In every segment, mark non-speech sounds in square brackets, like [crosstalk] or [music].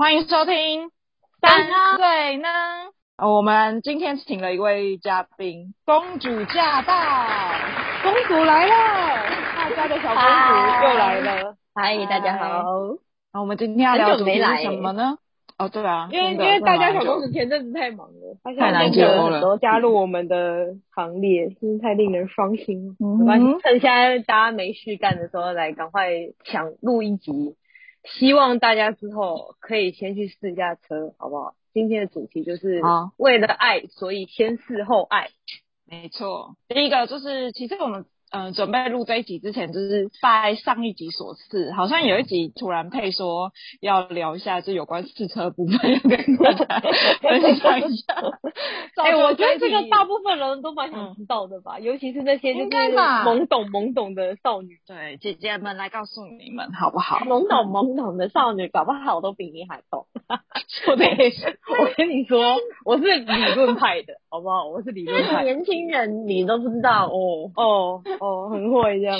欢迎收听三岁呢。我们今天请了一位嘉宾，公主驾到，公主来了，大家的小公主又来了。嗨，大家好。那我们今天要聊主题是什么呢？哦，对啊，因为因为大家小公主前阵子太忙了，太难接了，都加入我们的行列，真是太令人伤心。没关系，趁现在大家没事干的时候，来赶快抢录一集。希望大家之后可以先去试一下车，好不好？今天的主题就是为了爱，所以先试后爱。没错，第一个就是其实我们。嗯，准备录这一集之前，就是拜上一集所赐，好像有一集突然配说要聊一下，就有关试车部分，要跟大家 [laughs] 分享一下。哎、欸，我觉得这个大部分人都蛮想知道的吧，嗯、尤其是那些就是懵懂懵懂的少女。对，姐姐们来告诉你们好不好？懵懂懵懂的少女，搞不好都比你还懂。说的也是，我跟你说，我是理论派的，好不好？我是理论派。年轻人你都不知道哦哦。哦，很会这样。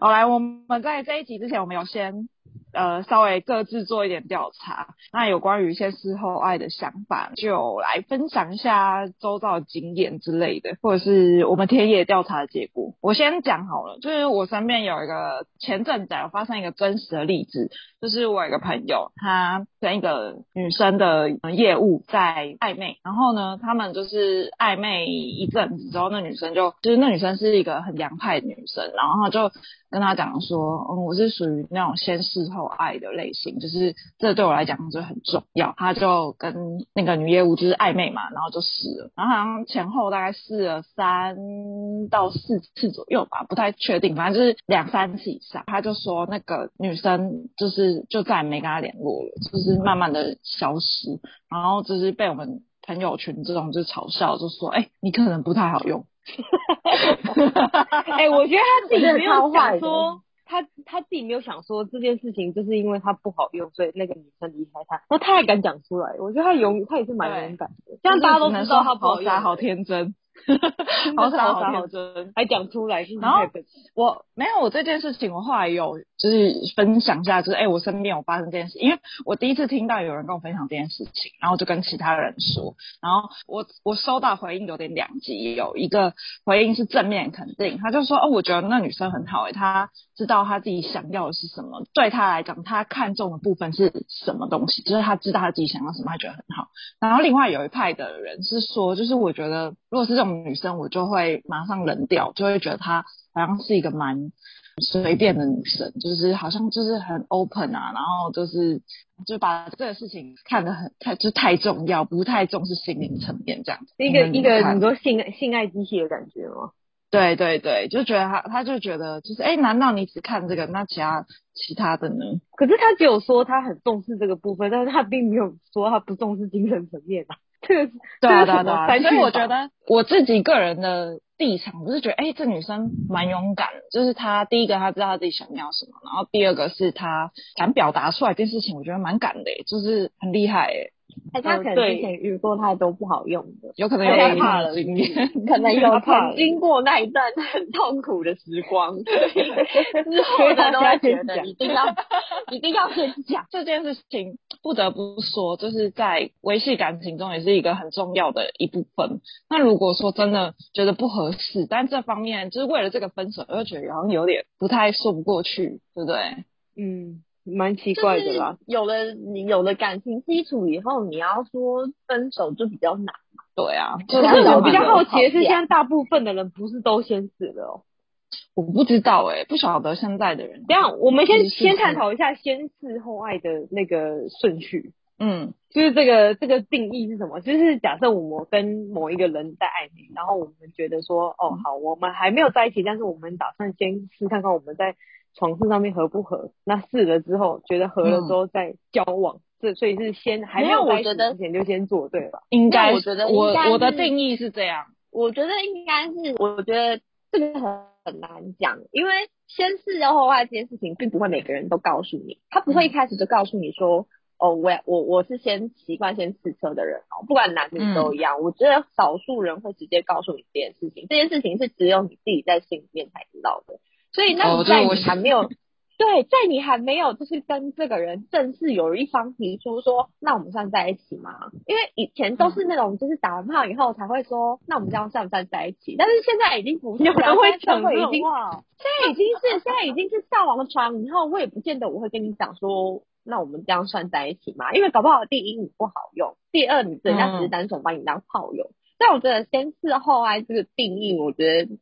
好，来，我们在这一集之前，我们有先。呃，稍微各自做一点调查，那有关于先试后爱的想法，就来分享一下周遭的经验之类的，或者是我们田野调查的结果。我先讲好了，就是我身边有一个前阵子有发生一个真实的例子，就是我有一个朋友，他跟一个女生的业务在暧昧，然后呢，他们就是暧昧一阵子之后，那女生就就是那女生是一个很洋派的女生，然后就。跟他讲说，嗯，我是属于那种先试后爱的类型，就是这对我来讲就很重要。他就跟那个女业务就是暧昧嘛，然后就试了，然后好像前后大概试了三到四次左右吧，不太确定，反正就是两三次以上。他就说那个女生就是就再也没跟他联络了，就是慢慢的消失，然后就是被我们朋友群这种就嘲笑，就说，哎、你可能不太好用。[laughs] 哎、欸，我觉得他自己没有想说，他他自己没有想说这件事情，就是因为他不好用，所以那个女生离开他。他太敢讲出来，我觉得他勇，他也是蛮勇敢的。这样大家都知道他不好用，好天真。[laughs] 好傻好天真，还讲出来。然后我没有我这件事情，我后来有就是分享一下，就是哎、欸，我身边有发生这件事，因为我第一次听到有人跟我分享这件事情，然后就跟其他人说，然后我我收到回应有点两极，有一个回应是正面肯定，他就说哦，我觉得那女生很好哎，她知道她自己想要的是什么，对她来讲，她看中的部分是什么东西，就是她知道她自己想要什么，她觉得很好。然后另外有一派的人是说，就是我觉得如果是这种。女生我就会马上冷掉，就会觉得她好像是一个蛮随便的女生，就是好像就是很 open 啊，然后就是就把这个事情看得很太就太重要，不太重视心灵层面这样子。一个一个很多性性爱机器的感觉吗？对对对，就觉得他他就觉得就是哎，难道你只看这个，那其他其他的呢？可是他只有说他很重视这个部分，但是他并没有说他不重视精神层面啊。[laughs] 这个对啊对啊对啊，所以我觉得我自己个人的立场，我是觉得，哎、欸，这女生蛮勇敢的，就是她第一个她知道她自己想要什么，然后第二个是她敢表达出来这件事情，我觉得蛮敢的，就是很厉害哎。哎，他可能之前遇过太多不好用的，有可能有害怕了，经验，可能有曾经过那一段很痛苦的时光，[laughs] 之后的都会觉得一定要 [laughs] 一定要先讲这件事情。不得不说，就是在维系感情中也是一个很重要的一部分。那如果说真的觉得不合适，但这方面就是为了这个分手，又觉得好像有点不太说不过去，对不对？嗯。蛮奇怪的啦，有了你有了感情基础以后，你要说分手就比较难嘛。对啊，就是我比较好奇的是，现在大部分的人不是都先死了哦？我不知道哎、欸，不晓得现在的人。这样，我们先先探讨一下先试后爱的那个顺序。嗯，就是这个这个定义是什么？就是假设我们跟某一个人在暧昧，然后我们觉得说，哦，好，我们还没有在一起，但是我们打算先试看看我们在。床事上面合不合？那试了之后觉得合了之后再交往，这、嗯、所以是先还没有在一起之前就先做对吧？应该我觉得我我的定义是这样，我觉得应该是我觉得这个很很难讲，因为先试后爱这件事情并不会每个人都告诉你，他不会一开始就告诉你说，嗯、哦，我我我是先习惯先试车的人哦，不管男女都一样，嗯、我觉得少数人会直接告诉你这件事情，这件事情是只有你自己在心里面才知道的。所以那你在你还没有对，在你还没有就是跟这个人正式有一方提出说，那我们算在一起吗？因为以前都是那种就是打完炮以后才会说，那我们这样算不算在一起？但是现在已经不是了，有人会讲会已经话，现在已经是现在已经是上完床以后，我也不见得我会跟你讲说，那我们这样算在一起吗？因为搞不好第一你不好用，第二你人家只是单纯把你当炮友。嗯、但我觉得先试后爱这个定义，我觉得。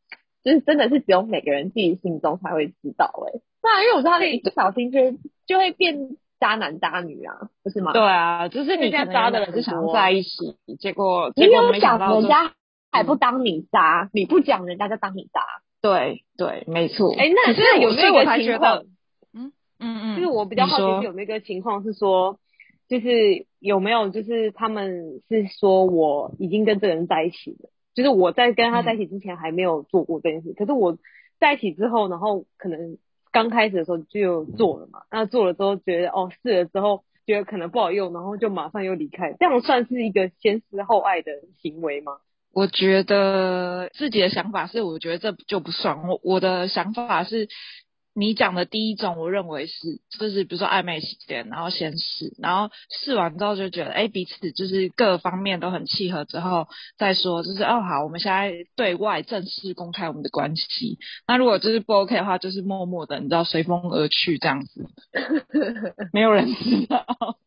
就是真的是只有每个人自己心中才会知道哎、欸，对啊，因为我知道你一不小心就就会变渣男渣女啊，不是吗？对啊，就是你现在渣的人是想在一起，结果你有讲人家还不当你渣，嗯、你不讲人家就当你渣，对对，没错。哎、欸，那是有没有一个情况？嗯嗯嗯，就是我比较好奇是有没有个情况是说，就是有没有就是他们是说我已经跟这个人在一起了。就是我在跟他在一起之前还没有做过这件事，嗯、可是我在一起之后，然后可能刚开始的时候就做了嘛。那做了之后觉得哦，试了之后觉得可能不好用，然后就马上又离开，这样算是一个先施后爱的行为吗？我觉得自己的想法是，我觉得这就不算。我我的想法是。你讲的第一种，我认为是，就是比如说暧昧期间，然后先试，然后试完之后就觉得，哎，彼此就是各方面都很契合之后再说，就是哦好，我们现在对外正式公开我们的关系。那如果就是不 OK 的话，就是默默的，你知道，随风而去这样子，[laughs] 没有人知道。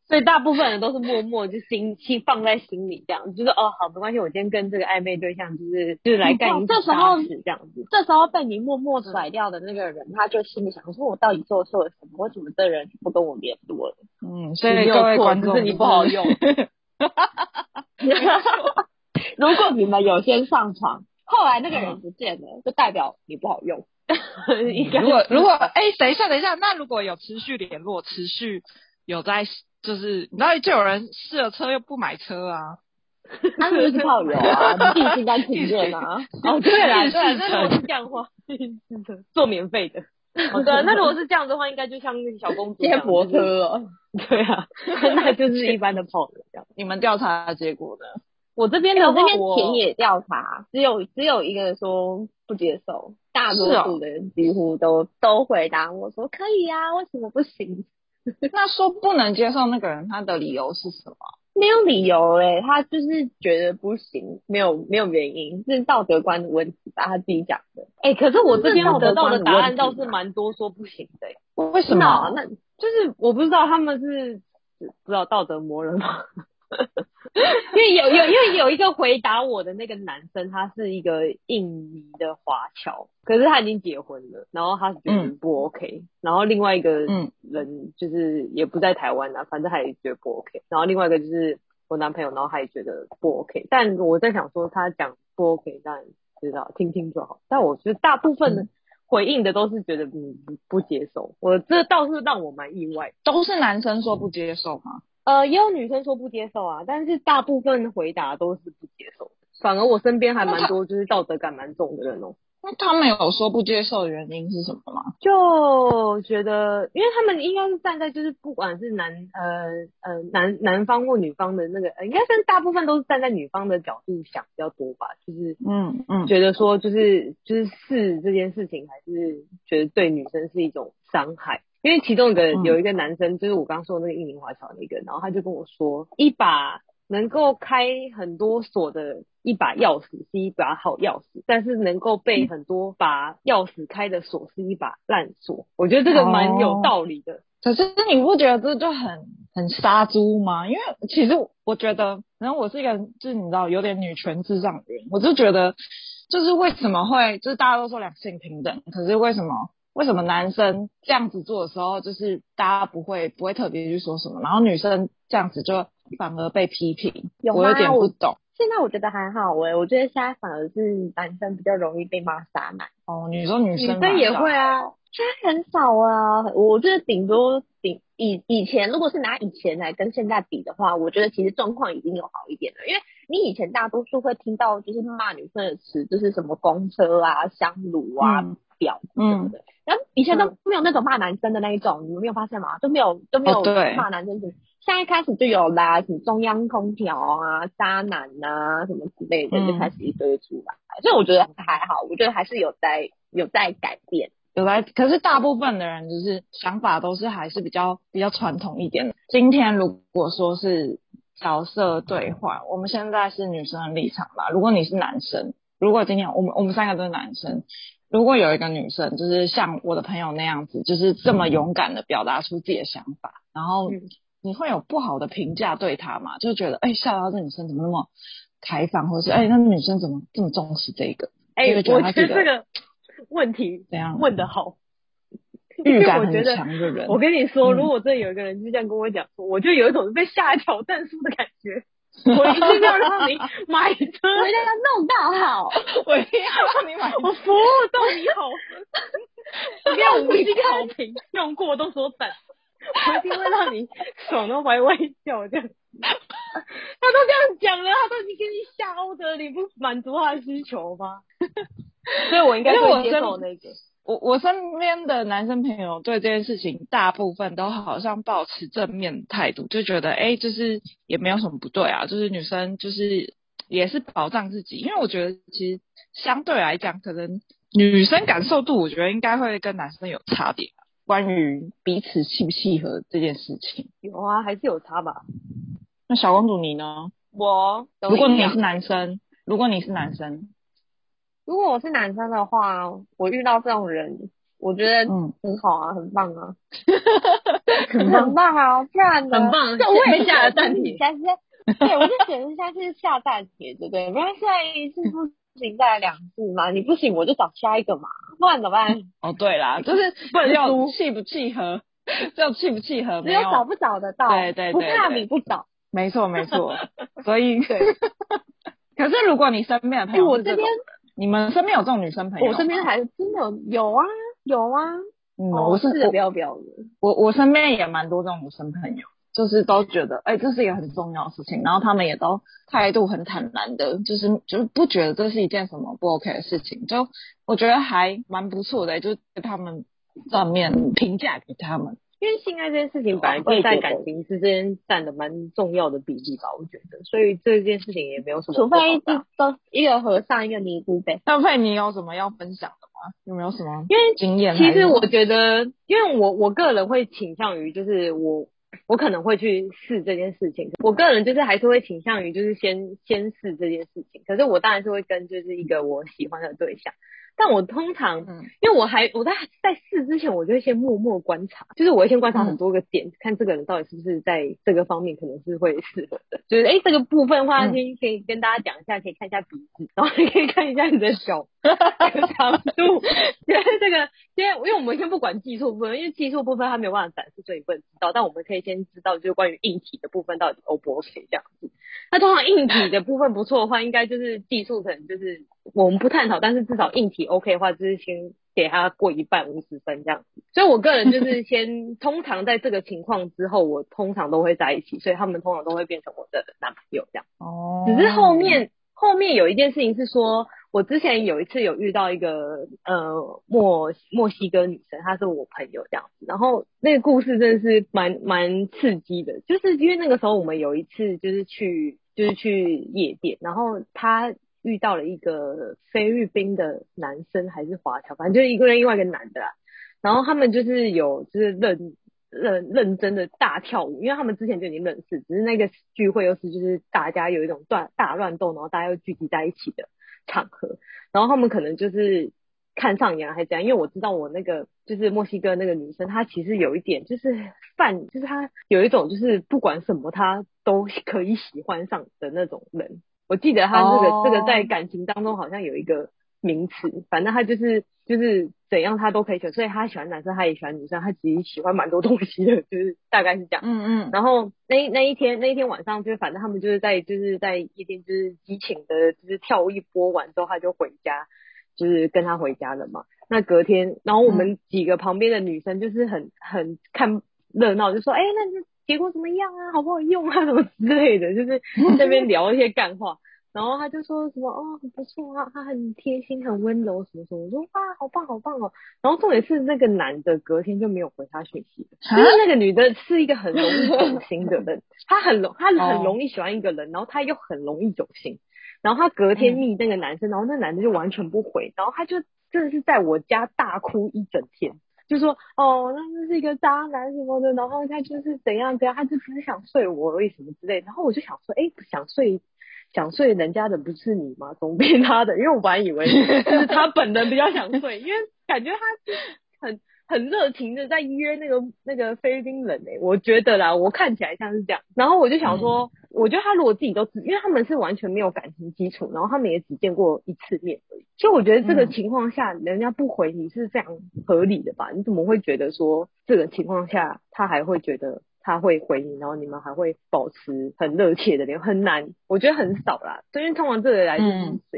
所以大部分人都是默默就心心放在心里这样，就是哦好没关系，我今天跟这个暧昧对象就是就是来干一场大事这样子。这时候被你默默甩掉的那个人，他就心里想说：我到底做错了什么？为什么这人不跟我联络了？嗯，所以各位观众，是你不好用。[laughs] 如果你们有先上床，后来那个人不见了，就代表你不好用。[laughs] 如果如果哎，等一下等一下，那如果有持续联络，持续有在。就是，你知道，就有人试了车又不买车啊，他们是炮友啊，你自己心甘情愿啊。[laughs] 哦，对啦，对，那如果是这样的话，[laughs] 做免费的。哦，对，那如果是这样的话，应该就像那个小公主接驳车哦。对啊，那就是一般的炮友这样。你们调查结果呢？我这边的话，我这边田野调查，只有只有一个说不接受，大多数的人几乎都都回答我说可以啊，为什么不行？[laughs] 那说不能接受那个人，他的理由是什么？没有理由哎、欸，他就是觉得不行，没有没有原因，是道德观的问题吧，他自己讲的。哎、欸，可是我这边得到的答案倒是蛮多说不行的、欸，为什么？那就是我不知道他们是不知道道德魔人吗？[laughs] 因为有有因为有一个回答我的那个男生，他是一个印尼的华侨，可是他已经结婚了，然后他觉得不 OK，、嗯、然后另外一个人就是也不在台湾啊，反正他也觉得不 OK，然后另外一个就是我男朋友，然后他也觉得不 OK，但我在想说他讲不 OK，但知道听听就好，但我觉得大部分的回应的都是觉得嗯不接受，我这倒是让我蛮意外，都是男生说不接受吗？呃，也有女生说不接受啊，但是大部分回答都是不接受。反而我身边还蛮多就是道德感蛮重的人哦。那他们有说不接受的原因是什么吗？就觉得，因为他们应该是站在就是不管是男呃呃男男方或女方的那个，呃、应该是大部分都是站在女方的角度想比较多吧。就是嗯嗯，觉得说就是就是试这件事情，还是觉得对女生是一种伤害。因为其中一个有一个男生，嗯、就是我刚刚说的那个印尼华侨那个，然后他就跟我说，一把能够开很多锁的一把钥匙是一把好钥匙，但是能够被很多把钥匙开的锁是一把烂锁。我觉得这个蛮有道理的。可是你不觉得这就很很杀猪吗？因为其实我觉得，然后我是一个就是你知道有点女权至上的人，我就觉得就是为什么会就是大家都说两性平等，可是为什么？为什么男生这样子做的时候，就是大家不会不会特别去说什么，然后女生这样子就反而被批评？我有点不懂。现在我觉得还好哎，我觉得现在反而是男生比较容易被骂渣男。哦，你说女生？女生也会啊，现在很少啊。我觉得顶多顶以以前，如果是拿以前来跟现在比的话，我觉得其实状况已经有好一点了。因为你以前大多数会听到就是骂女生的词，就是什么公车啊、香炉啊。嗯婊子什么的，然后以前都没有那种骂男生的那一种，你们没有发现吗？都没有都没有骂男生的，现在开始就有啦，什么中央空调啊、渣男啊什么之类的，就开始一堆出来。所以我觉得还好，我觉得还是有在有在改变。有来，可是大部分的人就是想法都是还是比较比较传统一点的。今天如果说是角色对换，我们现在是女生的立场嘛，如果你是男生，如果今天我们我们三个都是男生。如果有一个女生，就是像我的朋友那样子，就是这么勇敢的表达出自己的想法，然后你会有不好的评价对她吗？就觉得哎，笑到这女生怎么那么开放，或者是哎，那女生怎么这么重视这个？哎，我觉得这个问题怎样问的好，[laughs] 预感很强的人。我跟你说，如果真的有一个人就这样跟我讲说，我就有一种被下一条战书的感觉。我一定要让你买车，我一定要弄到好，我一定要让你买，我服务到你好，一定要五星好评，用过都说赞，我一定会让你爽到歪歪叫这样。他都这样讲了，他都已经给你下 order，你不满足他的需求吗？所以我应该会接受那个。我我身边的男生朋友对这件事情，大部分都好像保持正面态度，就觉得哎、欸，就是也没有什么不对啊，就是女生就是也是保障自己，因为我觉得其实相对来讲，可能女生感受度，我觉得应该会跟男生有差别，关于彼此契不契合这件事情。有啊，还是有差吧？那小公主你呢？我如果你是男生，如果你是男生。如果我是男生的话，我遇到这种人，我觉得嗯很好啊，很棒啊，[laughs] 很棒啊，不然呢？很棒，就我也下了暂停，下次对，我就选择下次下暂停，对不对？不然现在一次不行，再来两次嘛，你不行我就找下一个嘛，不然怎么办？[laughs] 哦，对啦，就是 [laughs] 不能要契不契合，要契不契合，只有找不找得到，对对对，不怕你不找，没错没错，所以。可是如果你身边的朋友，我这边。你们身边有这种女生朋友？我身边还真的有啊，有啊。嗯，我是不要不要的。我我身边也蛮多这种女生朋友，就是都觉得，哎、欸，这是一个很重要的事情，然后他们也都态度很坦然的，就是就是不觉得这是一件什么不 OK 的事情，就我觉得还蛮不错的，就他们上面评价给他们。因为性爱这件事情本来就在感情之间占的蛮重要的比例吧，我觉得，所以这件事情也没有什么。除非一都一个和尚一个尼姑呗。那佩你有什么要分享的吗？有没有什么？因为经验，其实我觉得，因为我我个人会倾向于，就是我我可能会去试这件事情。我个人就是还是会倾向于，就是先先试这件事情。可是我当然是会跟就是一个我喜欢的对象。但我通常，嗯，因为我还我在在试之前，我就会先默默观察，就是我会先观察很多个点，嗯、看这个人到底是不是在这个方面可能是会适合的。就是哎、欸，这个部分的话，先可以跟大家讲一下，可以看一下鼻子，然后也可以看一下你的手 [laughs] 长度。因为这个，因为因为我们先不管技术部分，因为技术部分他没有办法展示，所以不能知道。但我们可以先知道，就是关于硬体的部分到底 O 不 OK 这样子。那通常硬体的部分不错的话，应该就是技术可能就是我们不探讨，但是至少硬体 OK 的话，就是先给他过一半五十分这样子。所以我个人就是 [laughs] 先通常在这个情况之后，我通常都会在一起，所以他们通常都会变成我的男朋友这样。哦。只是后面后面有一件事情是说，我之前有一次有遇到一个呃墨墨西哥女生，她是我朋友这样子，然后那个故事真的是蛮蛮刺激的，就是因为那个时候我们有一次就是去。就是去夜店，然后他遇到了一个菲律宾的男生还是华侨，反正就是一个人，另外一个男的啦。然后他们就是有就是认认认真的大跳舞，因为他们之前就已经认识，只是那个聚会又是就是大家有一种乱大乱斗，然后大家又聚集在一起的场合。然后他们可能就是看上眼还是怎样，因为我知道我那个就是墨西哥那个女生，她其实有一点就是犯，就是她有一种就是不管什么她。都可以喜欢上的那种人，我记得她这个、oh. 这个在感情当中好像有一个名词，反正他就是就是怎样他都可以选，所以他喜欢男生，他也喜欢女生，他其实喜欢蛮多东西的，就是大概是这样。嗯嗯。然后那那一天那一天晚上，就是反正他们就是在就是在夜店就是激情的，就是跳一波完之后，他就回家，就是跟他回家了嘛。那隔天，然后我们几个旁边的女生就是很很看热闹，就说：“哎、欸，那是。”结果怎么样啊？好不好用啊？什么之类的，就是在那边 [laughs] 聊一些干话。然后他就说什么哦，很不错啊，他很贴心，很温柔，什么什么。我说哇，好棒，好棒哦。然后重点是那个男的隔天就没有回他讯息了，因为那个女的是一个很容易走心的人，[laughs] 她很容，她很容易喜欢一个人，然后她又很容易走心。然后她隔天密那个男生，然后那男的就完全不回，然后她就真的是在我家大哭一整天，就说哦，那这是一个渣男什么的，然后他就是怎样怎样，他就只是想睡我而已什么之类，然后我就想说，哎，想睡想睡人家的不是你吗？总比他的，[laughs] 因为我本来以为 [laughs] 就是他本人比较想睡，因为感觉他很。很热情的在约那个那个菲律宾人诶，我觉得啦，我看起来像是这样。然后我就想说，嗯、我觉得他如果自己都知，因为他们是完全没有感情基础，然后他们也只见过一次面而已。所以我觉得这个情况下，嗯、人家不回你是非常合理的吧？你怎么会觉得说这个情况下他还会觉得？他会回你，然后你们还会保持很热切的联络，很难，我觉得很少啦。所以通常这个来说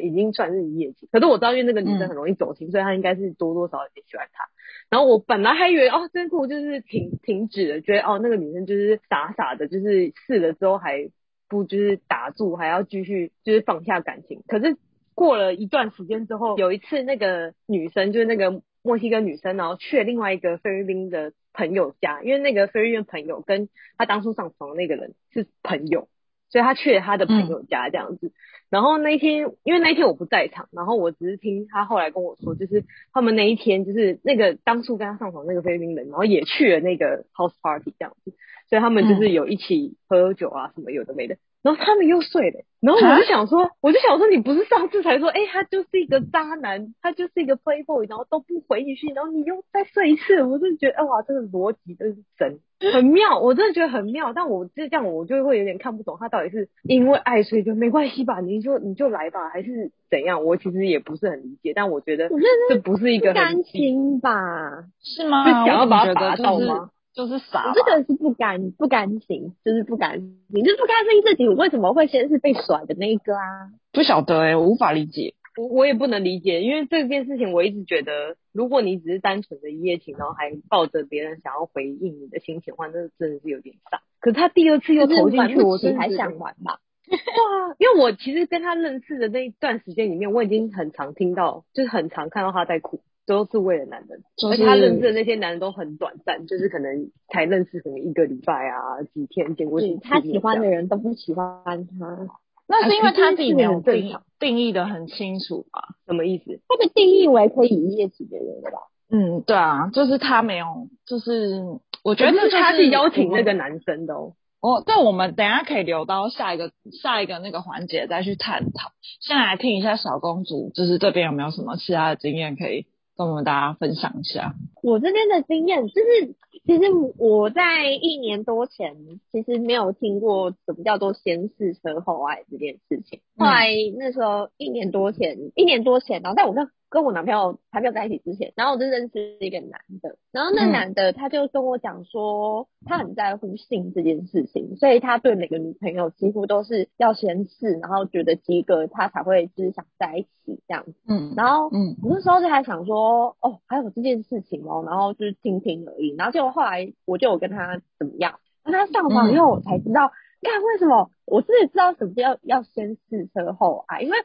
已经算是一夜情。嗯、可是我知道，因为那个女生很容易走心，嗯、所以她应该是多多少少有点喜欢他。然后我本来还以为哦，这部就是停停止了，觉得哦那个女生就是傻傻的，就是试了之后还不就是打住，还要继续就是放下感情。可是过了一段时间之后，有一次那个女生就是那个墨西哥女生，然后去了另外一个菲律宾的。朋友家，因为那个菲律宾朋友跟他当初上床的那个人是朋友，所以他去了他的朋友家这样子。嗯、然后那一天，因为那一天我不在场，然后我只是听他后来跟我说，就是他们那一天就是那个当初跟他上床那个菲律宾人，然后也去了那个 house party 这样子，所以他们就是有一起喝酒啊什么有的没的。然后他们又睡了，然后我就想说，我就想说，你不是上次才说，哎、欸，他就是一个渣男，他就是一个 playboy，然后都不回你讯，然后你又再睡一次，我就觉得，哎哇，这个逻辑真是神，很妙，我真的觉得很妙。但我就这样，我就会有点看不懂，他到底是因为爱所以就没关系吧？你就你就来吧，还是怎样？我其实也不是很理解，但我觉得这不是一个甘心吧？是吗？是想要把他拔到吗？就是傻，我这个是不甘不甘心，就是不甘心，就是不甘心自己为什么会先是被甩的那一个啊？不晓得哎、欸，我无法理解，我我也不能理解，因为这件事情我一直觉得，如果你只是单纯的一夜情，然后还抱着别人想要回应你的心情的话，那真的是有点傻。可是他第二次又投进去，我是还想玩吧？对啊，因为我其实跟他认识的那一段时间里面，我已经很常听到，就是很常看到他在哭。都是为了男人，就是、而他认识的那些男人都很短暂，就是可能才认识可能一个礼拜啊，几天见过几次。他喜欢的人都不喜欢他，那是因为他自己没有定定义的很清楚吧？什么意思？他被定义为可以一夜情的人吧？嗯，对啊，就是他没有，就是我觉得是他是邀请那个男生的哦。哦，这我们等一下可以留到下一个下一个那个环节再去探讨。先来听一下小公主，就是这边有没有什么其他的经验可以？跟我们大家分享一下，我这边的经验就是，其实我在一年多前其实没有听过什么叫做先试车后爱这件事情。后来那时候一年多前，一年多前，然后在我跟跟我男朋友还没有在一起之前，然后我就认识一个男的，然后那男的他就跟我讲说，他很在乎性这件事情，所以他对每个女朋友几乎都是要先试，然后觉得及格他才会就是想在一起这样子。嗯，然后嗯，我那时候就还想说，哦，还有这件事情哦，然后就是听听而已，然后结果后来我就有跟他怎么样，跟他上床以后我才知道。看为什么？我自己知道什么叫要先试车后爱，因为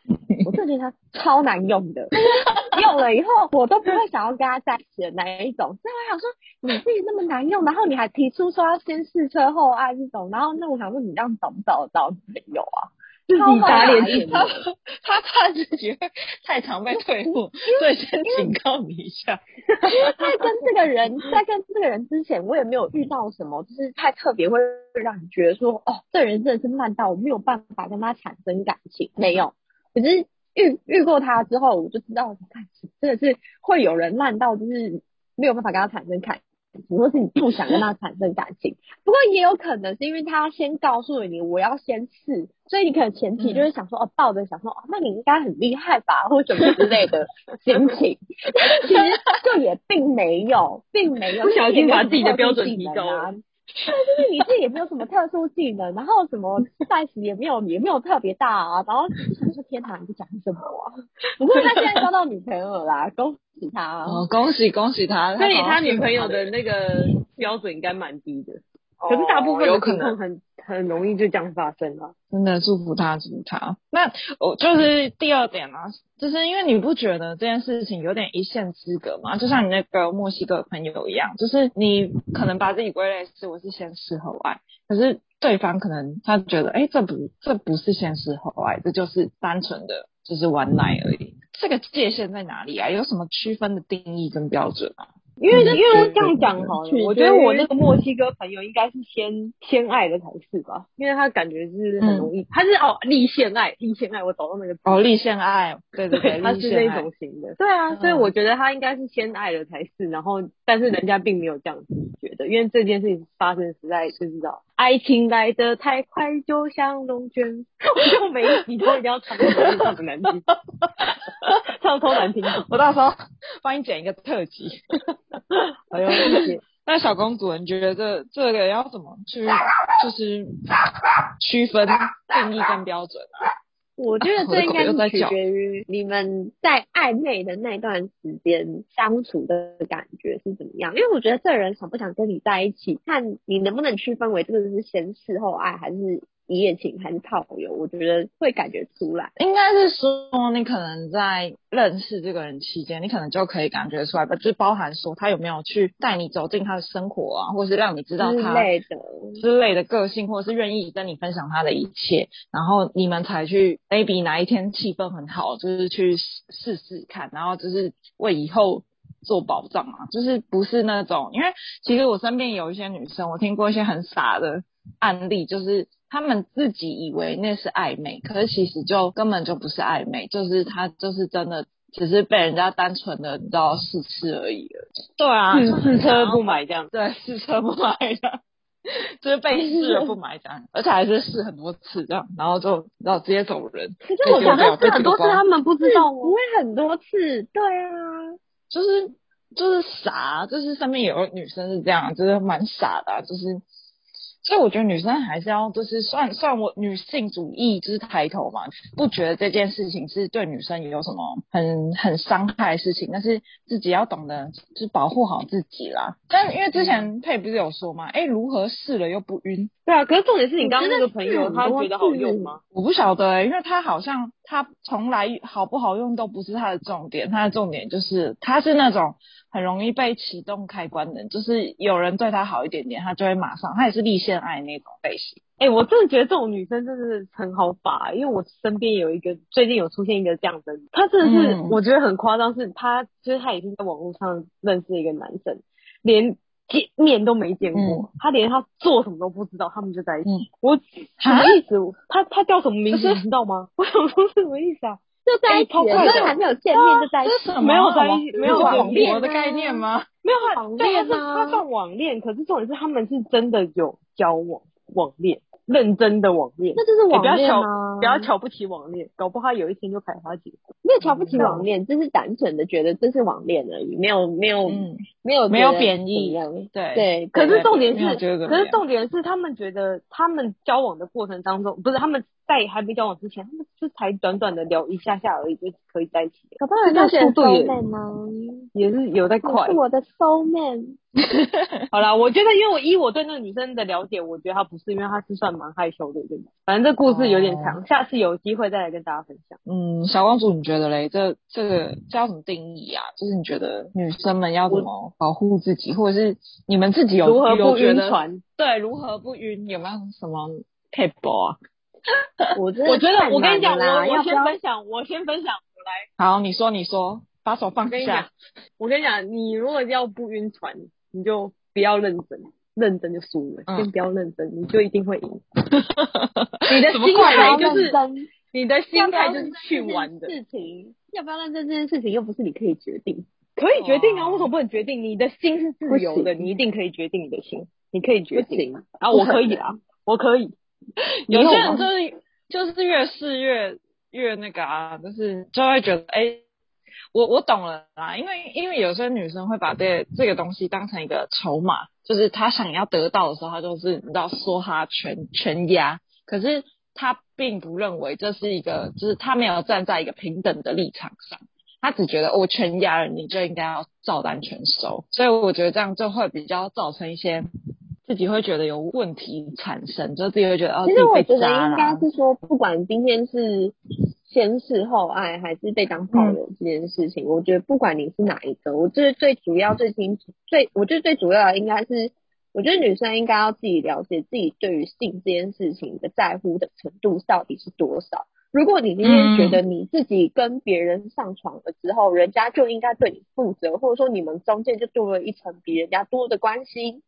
我真的觉得它超难用的，[laughs] 用了以后我都不会想要跟他在一起的那一种。所以我想说，你自己那么难用，然后你还提出说要先试车后爱这种，然后那我想说，你这样找不找得到朋友啊？自己打脸他，他怕自己太常被退 [laughs] 货，所以先警告你一下。在跟这个人，在跟这个人之前，我也没有遇到什么，就是太特别会让你觉得说，哦，这人真的是烂到我没有办法跟他产生感情，没有。可是遇遇过他之后，我就知道，看，真的是会有人烂到就是没有办法跟他产生感或是你不想跟他产生感情，不过也有可能是因为他先告诉你我要先试，所以你可能前提就是想说哦，抱着想说哦，那你应该很厉害吧，或什么之类的心情，其实就也并没有，并没有不小心把自己的标准提高了。对，就是你自己也没有什么特殊技能，然后什么 [laughs] size 也没有，也没有特别大啊，然后想说天堂，你讲什么啊？[laughs] 不过他现在交到女朋友啦，恭喜他哦，恭喜恭喜他，所以他女朋友的那个标准应该蛮低的。可是大部分有可能很很容易就这样发生了，真的祝福他祝福他。那我就是第二点啊，就是因为你不觉得这件事情有点一线之隔吗？就像你那个墨西哥朋友一样，就是你可能把自己归类是我是先试后爱，可是对方可能他觉得，哎、这不这不是先试后爱，这就是单纯的就是玩奶而已。这个界限在哪里啊？有什么区分的定义跟标准啊？因为因为这样讲好了，我觉得我那个墨西哥朋友应该是先先爱的才是吧，因为他感觉是很容易，嗯、他是哦立现爱，立现爱，我找到那个哦立现爱，对对 [laughs] 对，他是那种型的，对啊，所以我觉得他应该是先爱了才是，然后但是人家并没有这样子觉得，因为这件事情发生实在就知道，爱情来得太快，就像龙卷，我就每一集都一定要唱这首难听，唱 [laughs] 超难听，我到时候帮你剪一个特辑。好有意思。那小公主，你觉得这这个要怎么去，就是区分定义跟标准啊？我觉得这应该是取决于你们在暧昧的那段时间相处的感觉是怎么样。因为我觉得这人想不想跟你在一起，看你能不能区分为这个是先事后爱，还是。一夜情还是炮友，我觉得会感觉出来。应该是说，你可能在认识这个人期间，你可能就可以感觉出来吧，就包含说他有没有去带你走进他的生活啊，或是让你知道他之类的之类的个性，或者是愿意跟你分享他的一切，然后你们才去 maybe 哪一天气氛很好，就是去试试看，然后就是为以后做保障嘛，就是不是那种，因为其实我身边有一些女生，我听过一些很傻的案例，就是。他们自己以为那是暧昧，可是其实就根本就不是暧昧，就是他就是真的只是被人家单纯的你知道试吃而已了。对啊，试车不买这样。对，试车不买这样，[laughs] 就是被试了不买这样，[laughs] 而且还是试很多次这样，然后就然后直接走人。可是我想到试很多次，他们不知道不会很多次。对啊，就是就是傻，就是上面有个女生是这样，就是蛮傻的啊，就是。所以我觉得女生还是要，就是算算我女性主义就是抬头嘛，不觉得这件事情是对女生有什么很很伤害的事情，但是自己要懂得就是保护好自己啦。但因为之前佩不是有说嘛，哎、欸，如何试了又不晕？对啊，可是重点是你刚刚那个朋友他觉得好用吗？我不晓得、欸，因为他好像他从来好不好用都不是他的重点，他的重点就是他是那种。很容易被启动开关的，就是有人对他好一点点，他就会马上，他也是立现爱那种类型。哎、欸，我真的觉得这种女生真的是很好把，因为我身边有一个最近有出现一个这样的，她真的是我觉得很夸张，是她就是她已经在网络上认识一个男生，连见面都没见过，嗯、他连他做什么都不知道，他们就在一起。嗯、我什么意思？他他叫什么名字？你知道吗？[laughs] 我想说什么意思啊？就在一起，所以还没有见面就在一起，没有在一起，没有网恋的概念吗？[laughs] 没有网恋啊，他算网恋，可是重点是他们是真的有交往，网恋。认真的网恋，那就是网恋吗？不要瞧，不要瞧不起网恋，搞不好有一天就开花结果。没有瞧不起网恋，只是单纯的觉得这是网恋而已，没有没有没有没有贬义。对对，可是重点是，可是重点是他们觉得他们交往的过程当中，不是他们在还没交往之前，他们是才短短的聊一下下而已就可以在一起。可不好人家速度也也是有在快。是我的 soul man。[laughs] 好啦，我觉得，因为我依我对那个女生的了解，我觉得她不是，因为她是算蛮害羞的，对吧？反正这故事有点长，哦、下次有机会再来跟大家分享。嗯，小公主，你觉得嘞？这这个叫什么定义啊？就是你觉得女生们要怎么保护自己，或者是你们自己有如何不晕船？对，如何不晕？有没有什么撇步啊？[laughs] 我觉我觉得，我跟你讲，我我先分享，我先分享，我来。好，你说，你说，把手放下。我跟你讲，你如果要不晕船。你就不要认真，认真就输了。嗯、先不要认真，你就一定会赢。[laughs] 你的心态就是，你的心态就是去玩的。事情要不要认真这件事情，又不是你可以决定。可以决定啊，为什么不能决定？你的心是自由的，你一定可以决定你的心，你可以决定。啊，我可以啊，我可以。[laughs] 有些人就是就是越试越越那个啊，就是就会觉得哎。欸我我懂了啦，因为因为有些女生会把这这个东西当成一个筹码，就是她想要得到的时候，她就是你知道说她全全压，可是她并不认为这是一个，就是她没有站在一个平等的立场上，她只觉得我全压了，你就应该要照单全收，所以我觉得这样就会比较造成一些自己会觉得有问题产生，就自己会觉得哦，其实我觉得应该是说，不管今天是。先示后爱还是被当炮友这件事情，嗯、我觉得不管你是哪一个，我觉得最主要、最清楚、最我觉得最主要的应该是，我觉得女生应该要自己了解自己对于性这件事情的在乎的程度到底是多少。如果你今天觉得你自己跟别人上床了之后，嗯、人家就应该对你负责，或者说你们中间就多了一层比人家多的关系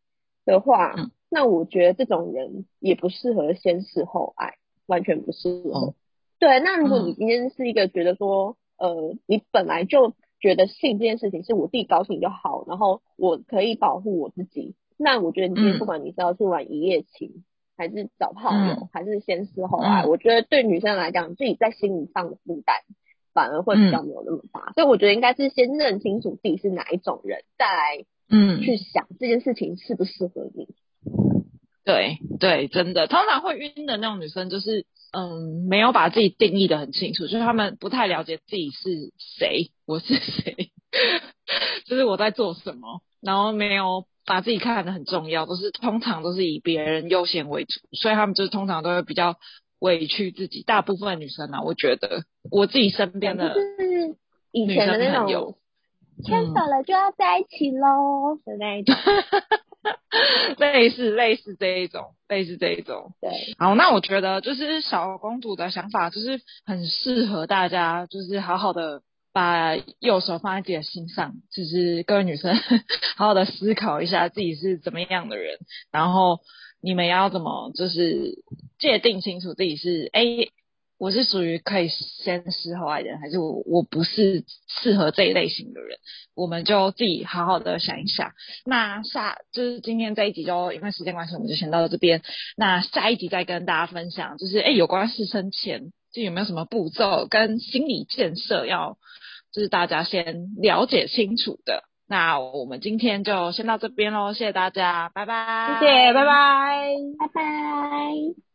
的话，嗯、那我觉得这种人也不适合先试后爱，完全不适合。哦、对，那如果你今天是一个觉得说，嗯、呃，你本来就觉得性这件事情是我自己高兴就好，然后我可以保护我自己，那我觉得你今天不管你是要去玩一夜情。嗯还是找炮友，嗯、还是先试后爱？嗯、我觉得对女生来讲，自己在心理上的负担反而会比较没有那么大。嗯、所以我觉得应该是先认清楚自己是哪一种人，再来嗯去想这件事情适不适合你。对对，真的，通常会晕的那种女生，就是嗯没有把自己定义的很清楚，就是她们不太了解自己是谁，我是谁，[laughs] 就是我在做什么，然后没有。把自己看得很重要，都是通常都是以别人优先为主，所以她们就是通常都会比较委屈自己。大部分女生啊，我觉得我自己身边的就是以前的那种牵手了就要在一起喽的那一种，[laughs] 类似类似这一种，类似这一种。对，好，那我觉得就是小公主的想法，就是很适合大家，就是好好的。把右手放在自己的心上，就是各位女生 [laughs] 好好的思考一下自己是怎么样的人，然后你们要怎么就是界定清楚自己是哎，我是属于可以先试后爱的人，还是我我不是适合这一类型的人，我们就自己好好的想一想。那下就是今天这一集就因为时间关系，我们就先到这边。那下一集再跟大家分享，就是哎，有关事生前就有没有什么步骤跟心理建设要。就是大家先了解清楚的，那我们今天就先到这边喽，谢谢大家，拜拜，谢谢，拜拜，拜拜。